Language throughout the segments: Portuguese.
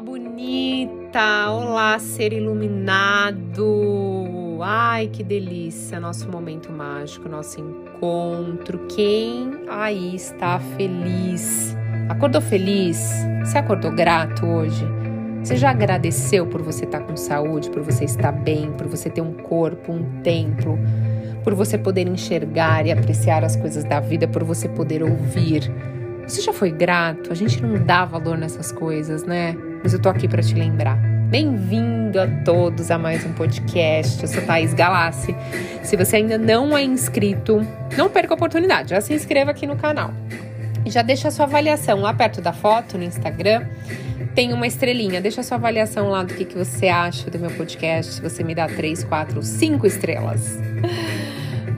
bonita! Olá, ser iluminado! Ai, que delícia! Nosso momento mágico, nosso encontro. Quem aí está feliz? Acordou feliz? Você acordou grato hoje? Você já agradeceu por você estar com saúde, por você estar bem, por você ter um corpo, um templo, por você poder enxergar e apreciar as coisas da vida, por você poder ouvir? Você já foi grato? A gente não dá valor nessas coisas, né? Mas eu tô aqui para te lembrar. Bem-vindo a todos a mais um podcast. Eu sou Thaís Galassi. Se você ainda não é inscrito, não perca a oportunidade. Já se inscreva aqui no canal. Já deixa a sua avaliação lá perto da foto no Instagram. Tem uma estrelinha. Deixa a sua avaliação lá do que, que você acha do meu podcast. Se você me dá três, quatro, cinco estrelas.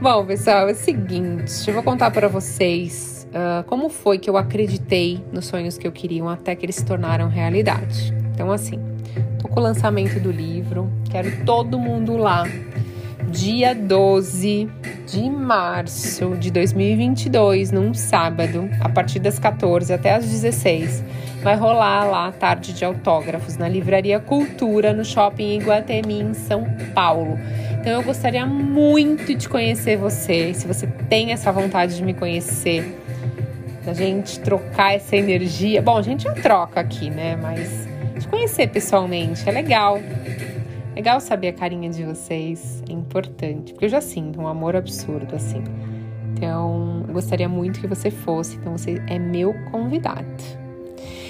Bom, pessoal, é o seguinte. Eu vou contar para vocês uh, como foi que eu acreditei nos sonhos que eu queria até que eles se tornaram realidade. Então, assim, tô com o lançamento do livro, quero todo mundo lá. Dia 12 de março de 2022, num sábado, a partir das 14 até as 16, vai rolar lá a tarde de autógrafos na Livraria Cultura, no Shopping Iguatemi, em São Paulo. Então eu gostaria muito de conhecer você. Se você tem essa vontade de me conhecer, da gente trocar essa energia. Bom, a gente já troca aqui, né? Mas de conhecer pessoalmente é legal. Legal saber a carinha de vocês, é importante, porque eu já sinto um amor absurdo assim. Então, eu gostaria muito que você fosse, então você é meu convidado.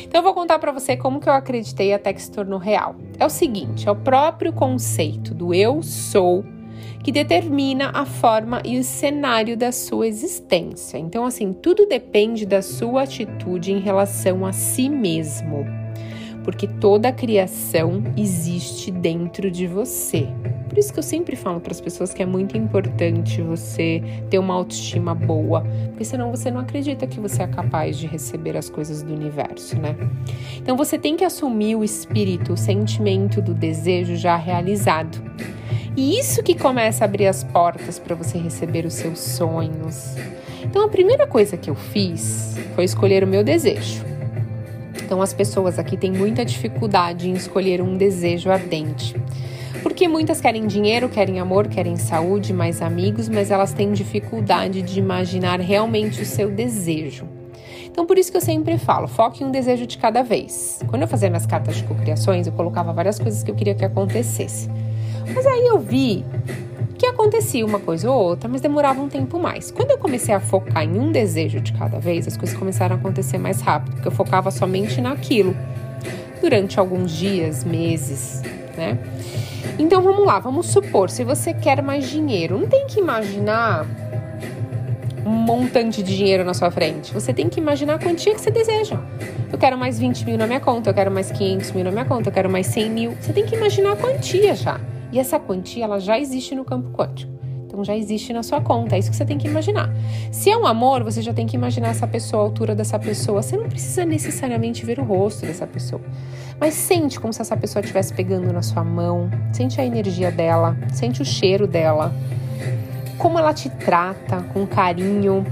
Então eu vou contar para você como que eu acreditei até que se tornou real. É o seguinte, é o próprio conceito do eu sou que determina a forma e o cenário da sua existência. Então, assim, tudo depende da sua atitude em relação a si mesmo, porque toda a criação existe dentro de você. Por isso que eu sempre falo para as pessoas que é muito importante você ter uma autoestima boa, porque senão você não acredita que você é capaz de receber as coisas do universo, né? Então você tem que assumir o espírito, o sentimento do desejo já realizado. E isso que começa a abrir as portas para você receber os seus sonhos. Então a primeira coisa que eu fiz foi escolher o meu desejo. Então as pessoas aqui têm muita dificuldade em escolher um desejo ardente. Porque muitas querem dinheiro, querem amor, querem saúde, mais amigos, mas elas têm dificuldade de imaginar realmente o seu desejo. Então, por isso que eu sempre falo, foque em um desejo de cada vez. Quando eu fazia minhas cartas de cocriações, eu colocava várias coisas que eu queria que acontecesse. Mas aí eu vi que acontecia uma coisa ou outra, mas demorava um tempo mais. Quando eu comecei a focar em um desejo de cada vez, as coisas começaram a acontecer mais rápido, porque eu focava somente naquilo durante alguns dias, meses, né? Então vamos lá, vamos supor, se você quer mais dinheiro, não tem que imaginar um montante de dinheiro na sua frente. Você tem que imaginar a quantia que você deseja. Eu quero mais 20 mil na minha conta, eu quero mais 500 mil na minha conta, eu quero mais 100 mil. Você tem que imaginar a quantia já. E essa quantia, ela já existe no campo quântico. Então já existe na sua conta, é isso que você tem que imaginar. Se é um amor, você já tem que imaginar essa pessoa, a altura dessa pessoa. Você não precisa necessariamente ver o rosto dessa pessoa. Mas sente como se essa pessoa estivesse pegando na sua mão, sente a energia dela, sente o cheiro dela, como ela te trata com carinho.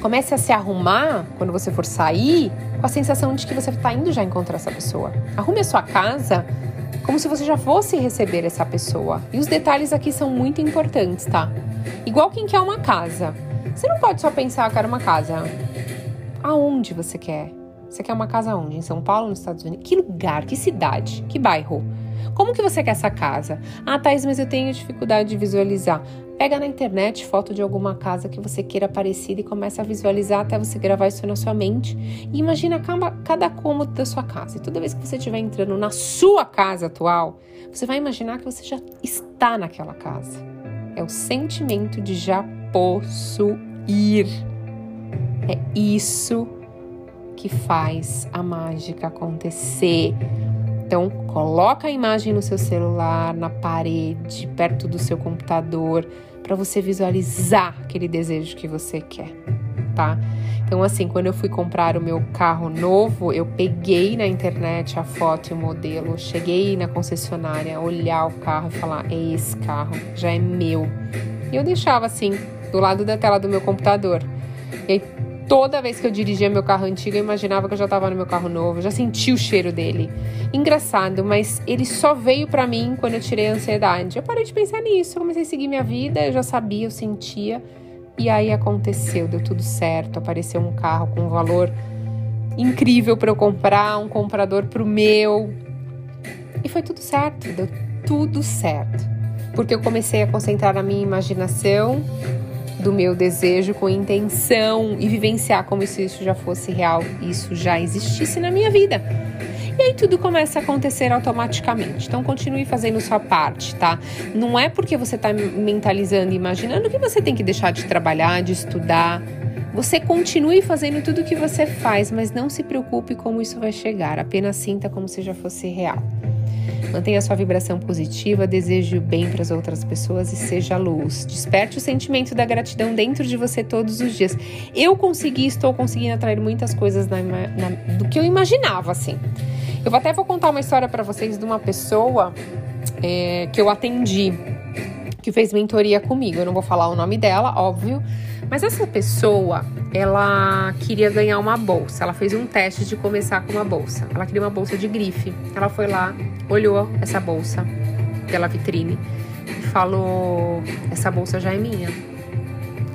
Comece a se arrumar quando você for sair com a sensação de que você está indo já encontrar essa pessoa. Arrume a sua casa como se você já fosse receber essa pessoa. E os detalhes aqui são muito importantes, tá? Igual quem quer uma casa. Você não pode só pensar, quero uma casa. Aonde você quer? Você quer uma casa onde? Em São Paulo, nos Estados Unidos? Que lugar? Que cidade? Que bairro? Como que você quer essa casa? Ah, Thais, mas eu tenho dificuldade de visualizar. Pega na internet foto de alguma casa que você queira parecida e começa a visualizar até você gravar isso na sua mente. E imagina cada, cada cômodo da sua casa. E toda vez que você estiver entrando na sua casa atual, você vai imaginar que você já está naquela casa. É o sentimento de já possuir. É isso que faz a mágica acontecer. Então, coloca a imagem no seu celular, na parede, perto do seu computador, para você visualizar aquele desejo que você quer, tá? Então, assim, quando eu fui comprar o meu carro novo, eu peguei na internet a foto e o modelo, cheguei na concessionária, olhar o carro e falar: é esse carro, já é meu. E eu deixava assim, do lado da tela do meu computador. E aí, Toda vez que eu dirigia meu carro antigo, eu imaginava que eu já estava no meu carro novo, já senti o cheiro dele. Engraçado, mas ele só veio para mim quando eu tirei a ansiedade. Eu parei de pensar nisso, eu comecei a seguir minha vida, eu já sabia, eu sentia. E aí aconteceu, deu tudo certo, apareceu um carro com um valor incrível para eu comprar, um comprador pro meu. E foi tudo certo, deu tudo certo. Porque eu comecei a concentrar a minha imaginação do meu desejo com intenção e vivenciar como se isso já fosse real, isso já existisse na minha vida. E aí tudo começa a acontecer automaticamente. Então continue fazendo sua parte, tá? Não é porque você está mentalizando e imaginando que você tem que deixar de trabalhar, de estudar. Você continue fazendo tudo o que você faz, mas não se preocupe como isso vai chegar. Apenas sinta como se já fosse real. Mantenha sua vibração positiva, deseje o bem para as outras pessoas e seja luz. Desperte o sentimento da gratidão dentro de você todos os dias. Eu consegui, estou conseguindo atrair muitas coisas na, na, do que eu imaginava, assim. Eu até vou contar uma história para vocês de uma pessoa é, que eu atendi, que fez mentoria comigo. Eu não vou falar o nome dela, óbvio, mas essa pessoa, ela queria ganhar uma bolsa. Ela fez um teste de começar com uma bolsa. Ela queria uma bolsa de grife. Ela foi lá, olhou essa bolsa pela vitrine e falou: Essa bolsa já é minha.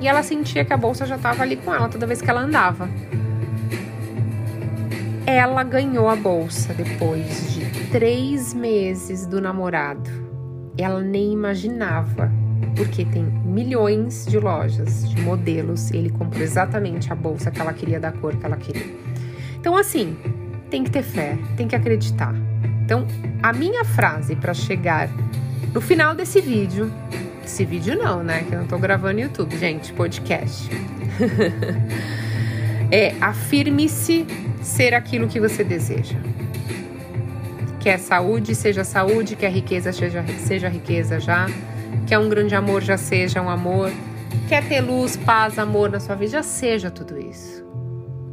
E ela sentia que a bolsa já estava ali com ela toda vez que ela andava. Ela ganhou a bolsa depois de três meses do namorado. Ela nem imaginava porque tem milhões de lojas, de modelos, ele comprou exatamente a bolsa que ela queria, da cor que ela queria. Então, assim, tem que ter fé, tem que acreditar. Então, a minha frase para chegar no final desse vídeo, esse vídeo não, né? Que eu não tô gravando YouTube, gente, podcast. é afirme-se ser aquilo que você deseja. Quer saúde, seja saúde, quer riqueza, seja, seja riqueza já Quer um grande amor, já seja um amor. Quer ter luz, paz, amor na sua vida, já seja tudo isso.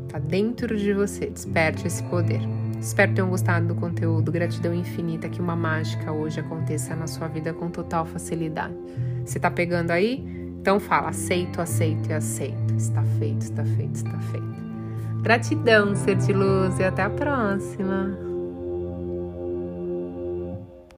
Tá dentro de você, desperte esse poder. Espero que tenham gostado do conteúdo. Gratidão infinita que uma mágica hoje aconteça na sua vida com total facilidade. Você tá pegando aí? Então fala, aceito, aceito e aceito. Está feito, está feito, está feito. Gratidão, ser de luz e até a próxima.